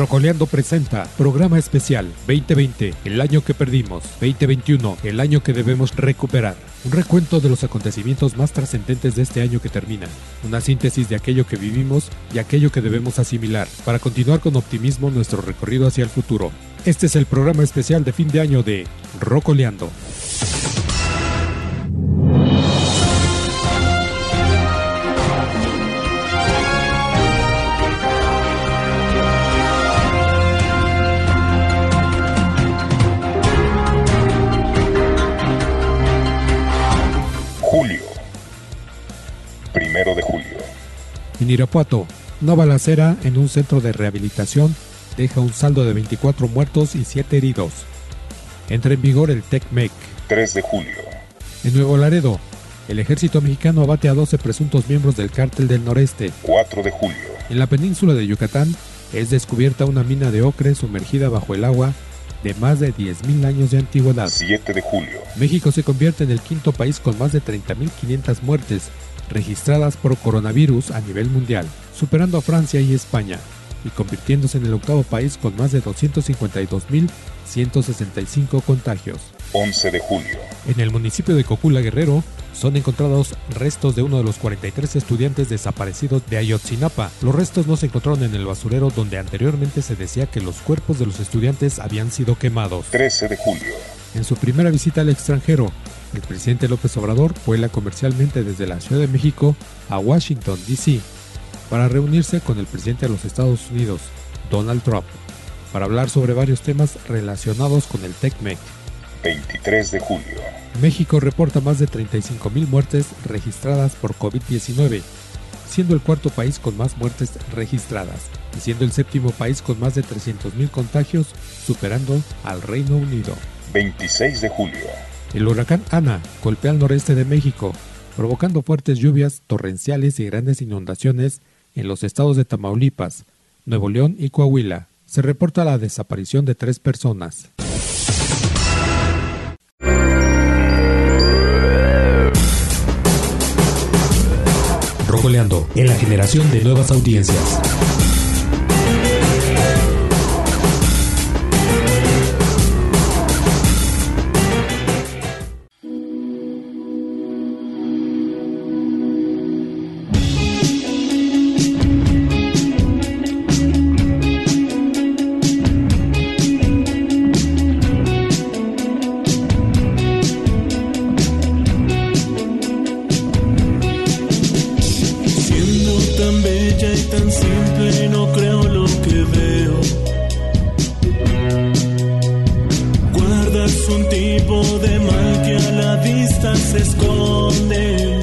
Rocoleando presenta Programa Especial 2020, el año que perdimos, 2021, el año que debemos recuperar. Un recuento de los acontecimientos más trascendentes de este año que termina. Una síntesis de aquello que vivimos y aquello que debemos asimilar para continuar con optimismo nuestro recorrido hacia el futuro. Este es el programa especial de fin de año de Rocoleando. En Irapuato, una balacera en un centro de rehabilitación deja un saldo de 24 muertos y 7 heridos. Entra en vigor el TECMEC. 3 de julio. En Nuevo Laredo, el ejército mexicano abate a 12 presuntos miembros del cártel del noreste. 4 de julio. En la península de Yucatán es descubierta una mina de ocre sumergida bajo el agua de más de 10.000 años de antigüedad. 7 de julio. México se convierte en el quinto país con más de 30.500 muertes registradas por coronavirus a nivel mundial, superando a Francia y España, y convirtiéndose en el octavo país con más de 252.165 contagios. 11 de julio. En el municipio de Cocula Guerrero son encontrados restos de uno de los 43 estudiantes desaparecidos de Ayotzinapa. Los restos no se encontraron en el basurero donde anteriormente se decía que los cuerpos de los estudiantes habían sido quemados. 13 de julio. En su primera visita al extranjero, el presidente López Obrador vuela comercialmente desde la Ciudad de México a Washington, D.C., para reunirse con el presidente de los Estados Unidos, Donald Trump, para hablar sobre varios temas relacionados con el TECMEC. 23 de julio. México reporta más de 35.000 muertes registradas por COVID-19, siendo el cuarto país con más muertes registradas y siendo el séptimo país con más de 300.000 contagios, superando al Reino Unido. 26 de julio. El huracán Ana golpea al noreste de México, provocando fuertes lluvias torrenciales y grandes inundaciones en los estados de Tamaulipas, Nuevo León y Coahuila. Se reporta la desaparición de tres personas. Rocoleando en la generación de nuevas audiencias. simple no creo lo que veo. Guardas un tipo de mal que a la vista se esconde.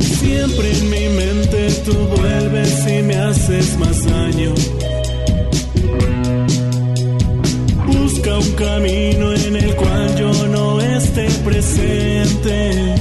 Siempre en mi mente tú vuelves y me haces más daño. Busca un camino en el cual yo no esté presente.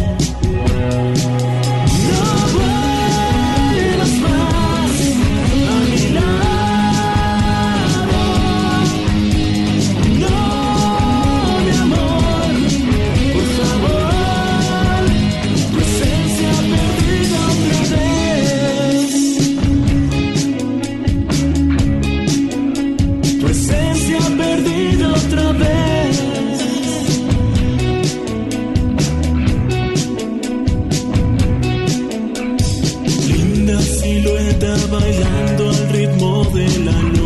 de la.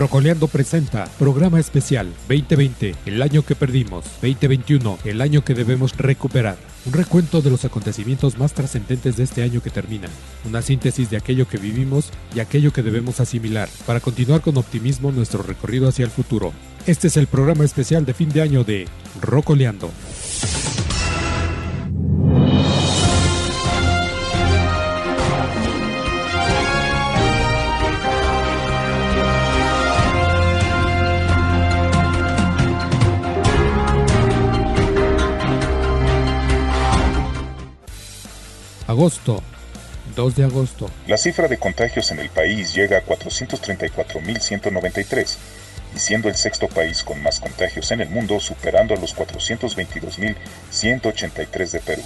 Rocoleando presenta programa especial 2020, el año que perdimos, 2021, el año que debemos recuperar. Un recuento de los acontecimientos más trascendentes de este año que termina. Una síntesis de aquello que vivimos y aquello que debemos asimilar para continuar con optimismo nuestro recorrido hacia el futuro. Este es el programa especial de fin de año de Rocoleando. Agosto. 2 de agosto. La cifra de contagios en el país llega a 434.193 y siendo el sexto país con más contagios en el mundo, superando a los 422.183 de Perú.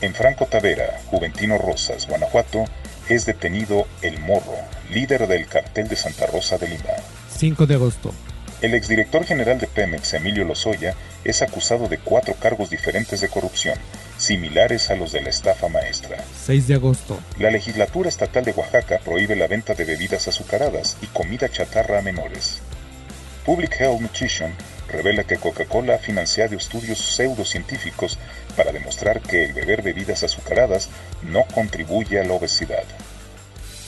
En Franco Tavera, Juventino Rosas, Guanajuato, es detenido El Morro, líder del cartel de Santa Rosa de Lima. 5 de agosto. El exdirector general de Pemex, Emilio Lozoya, es acusado de cuatro cargos diferentes de corrupción, similares a los de la estafa maestra. 6 de agosto. La legislatura estatal de Oaxaca prohíbe la venta de bebidas azucaradas y comida chatarra a menores. Public Health Nutrition revela que Coca-Cola ha financiado estudios pseudocientíficos para demostrar que el beber bebidas azucaradas no contribuye a la obesidad.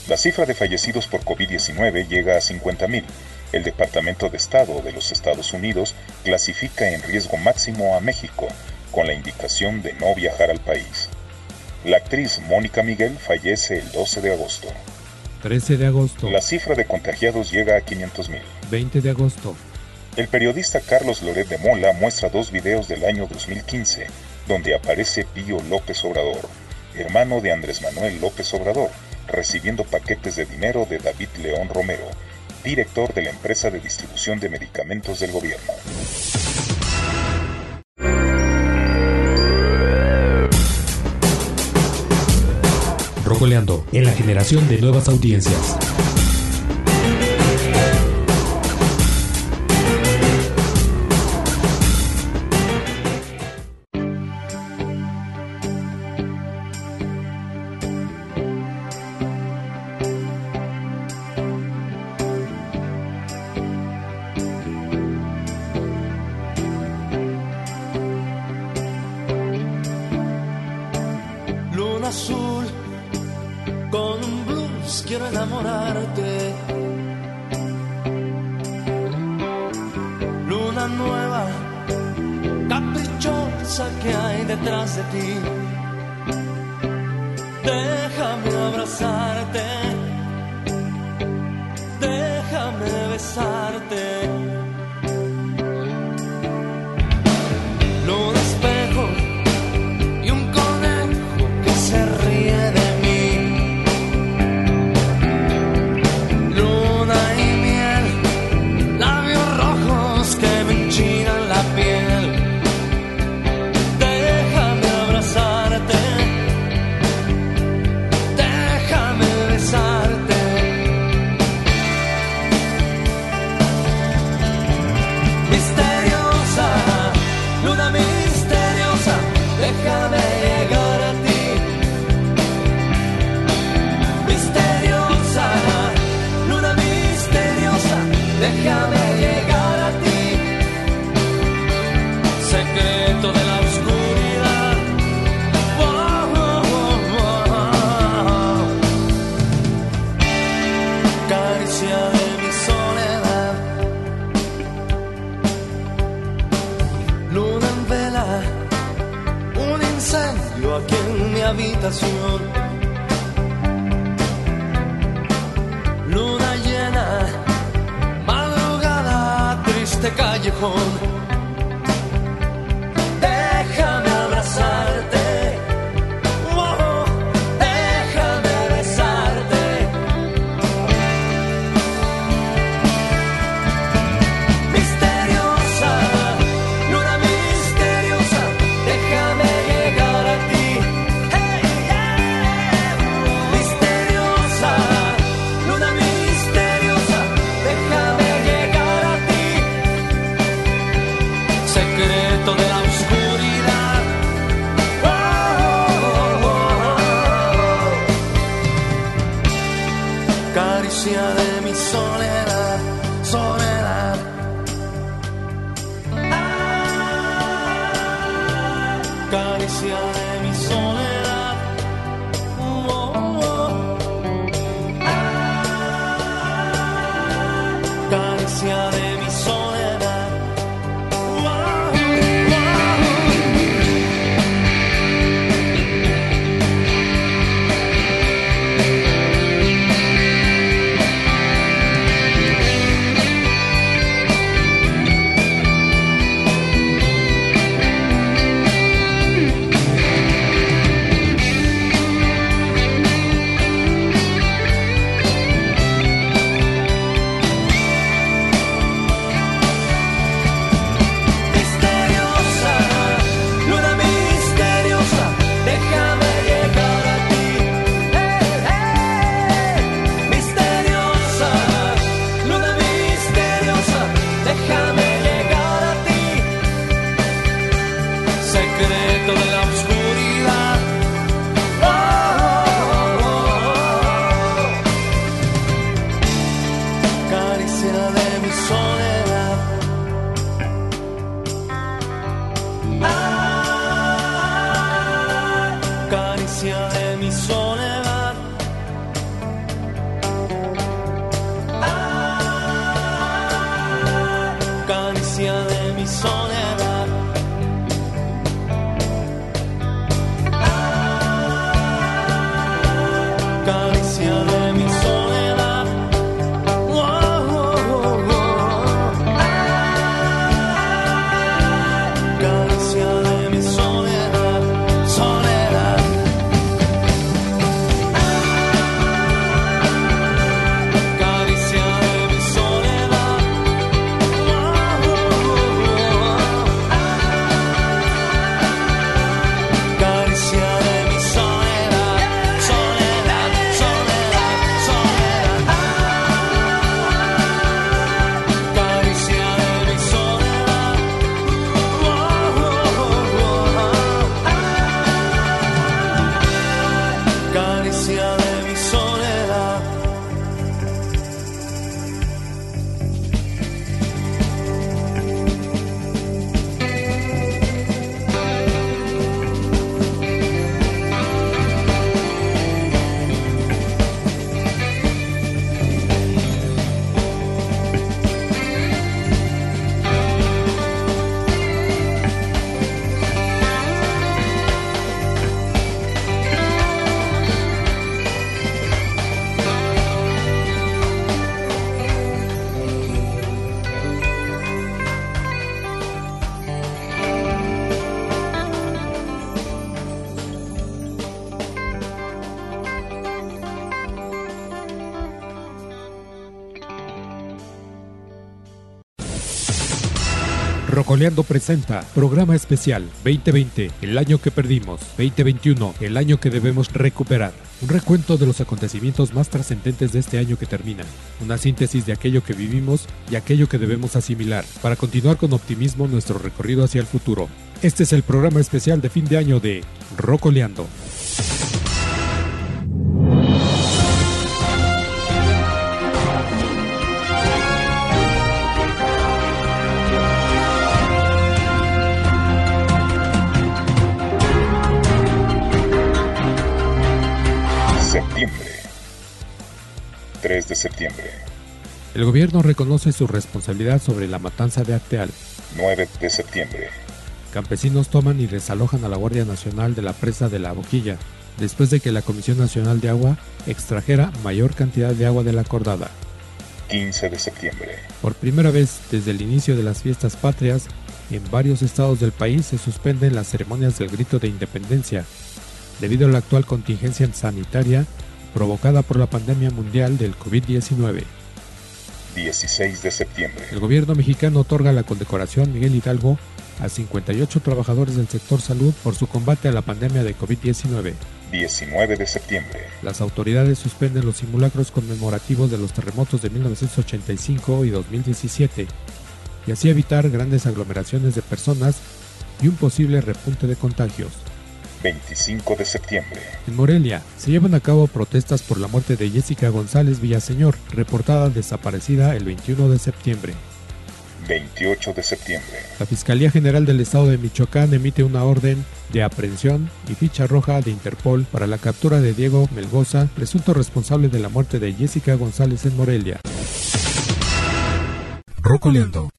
La cifra de fallecidos por COVID-19 llega a 50.000. El Departamento de Estado de los Estados Unidos clasifica en riesgo máximo a México, con la indicación de no viajar al país. La actriz Mónica Miguel fallece el 12 de agosto. 13 de agosto. La cifra de contagiados llega a 500.000. 20 de agosto. El periodista Carlos Loret de Mola muestra dos videos del año 2015, donde aparece Pío López Obrador, hermano de Andrés Manuel López Obrador, recibiendo paquetes de dinero de David León Romero, director de la empresa de distribución de medicamentos del gobierno. En la generación de nuevas audiencias. Quiero enamorarte. Luna nueva, caprichosa que hay detrás de ti. Déjame abrazarte, déjame besarte. Incendio aquí en mi habitación. Luna llena, madrugada, triste callejón. walk Rocoleando presenta Programa Especial 2020, el año que perdimos, 2021, el año que debemos recuperar. Un recuento de los acontecimientos más trascendentes de este año que termina. Una síntesis de aquello que vivimos y aquello que debemos asimilar para continuar con optimismo nuestro recorrido hacia el futuro. Este es el programa especial de fin de año de Rocoleando. Septiembre. El gobierno reconoce su responsabilidad sobre la matanza de Acteal. 9 de septiembre. Campesinos toman y desalojan a la Guardia Nacional de la presa de la Boquilla, después de que la Comisión Nacional de Agua extrajera mayor cantidad de agua de la acordada. 15 de septiembre. Por primera vez desde el inicio de las fiestas patrias, en varios estados del país se suspenden las ceremonias del grito de independencia, debido a la actual contingencia sanitaria provocada por la pandemia mundial del COVID-19. 16 de septiembre. El gobierno mexicano otorga la condecoración Miguel Hidalgo a 58 trabajadores del sector salud por su combate a la pandemia de COVID-19. 19 de septiembre. Las autoridades suspenden los simulacros conmemorativos de los terremotos de 1985 y 2017 y así evitar grandes aglomeraciones de personas y un posible repunte de contagios. 25 de septiembre. En Morelia se llevan a cabo protestas por la muerte de Jessica González Villaseñor, reportada desaparecida el 21 de septiembre. 28 de septiembre. La Fiscalía General del Estado de Michoacán emite una orden de aprehensión y ficha roja de Interpol para la captura de Diego Melgoza, presunto responsable de la muerte de Jessica González en Morelia. Rocoleando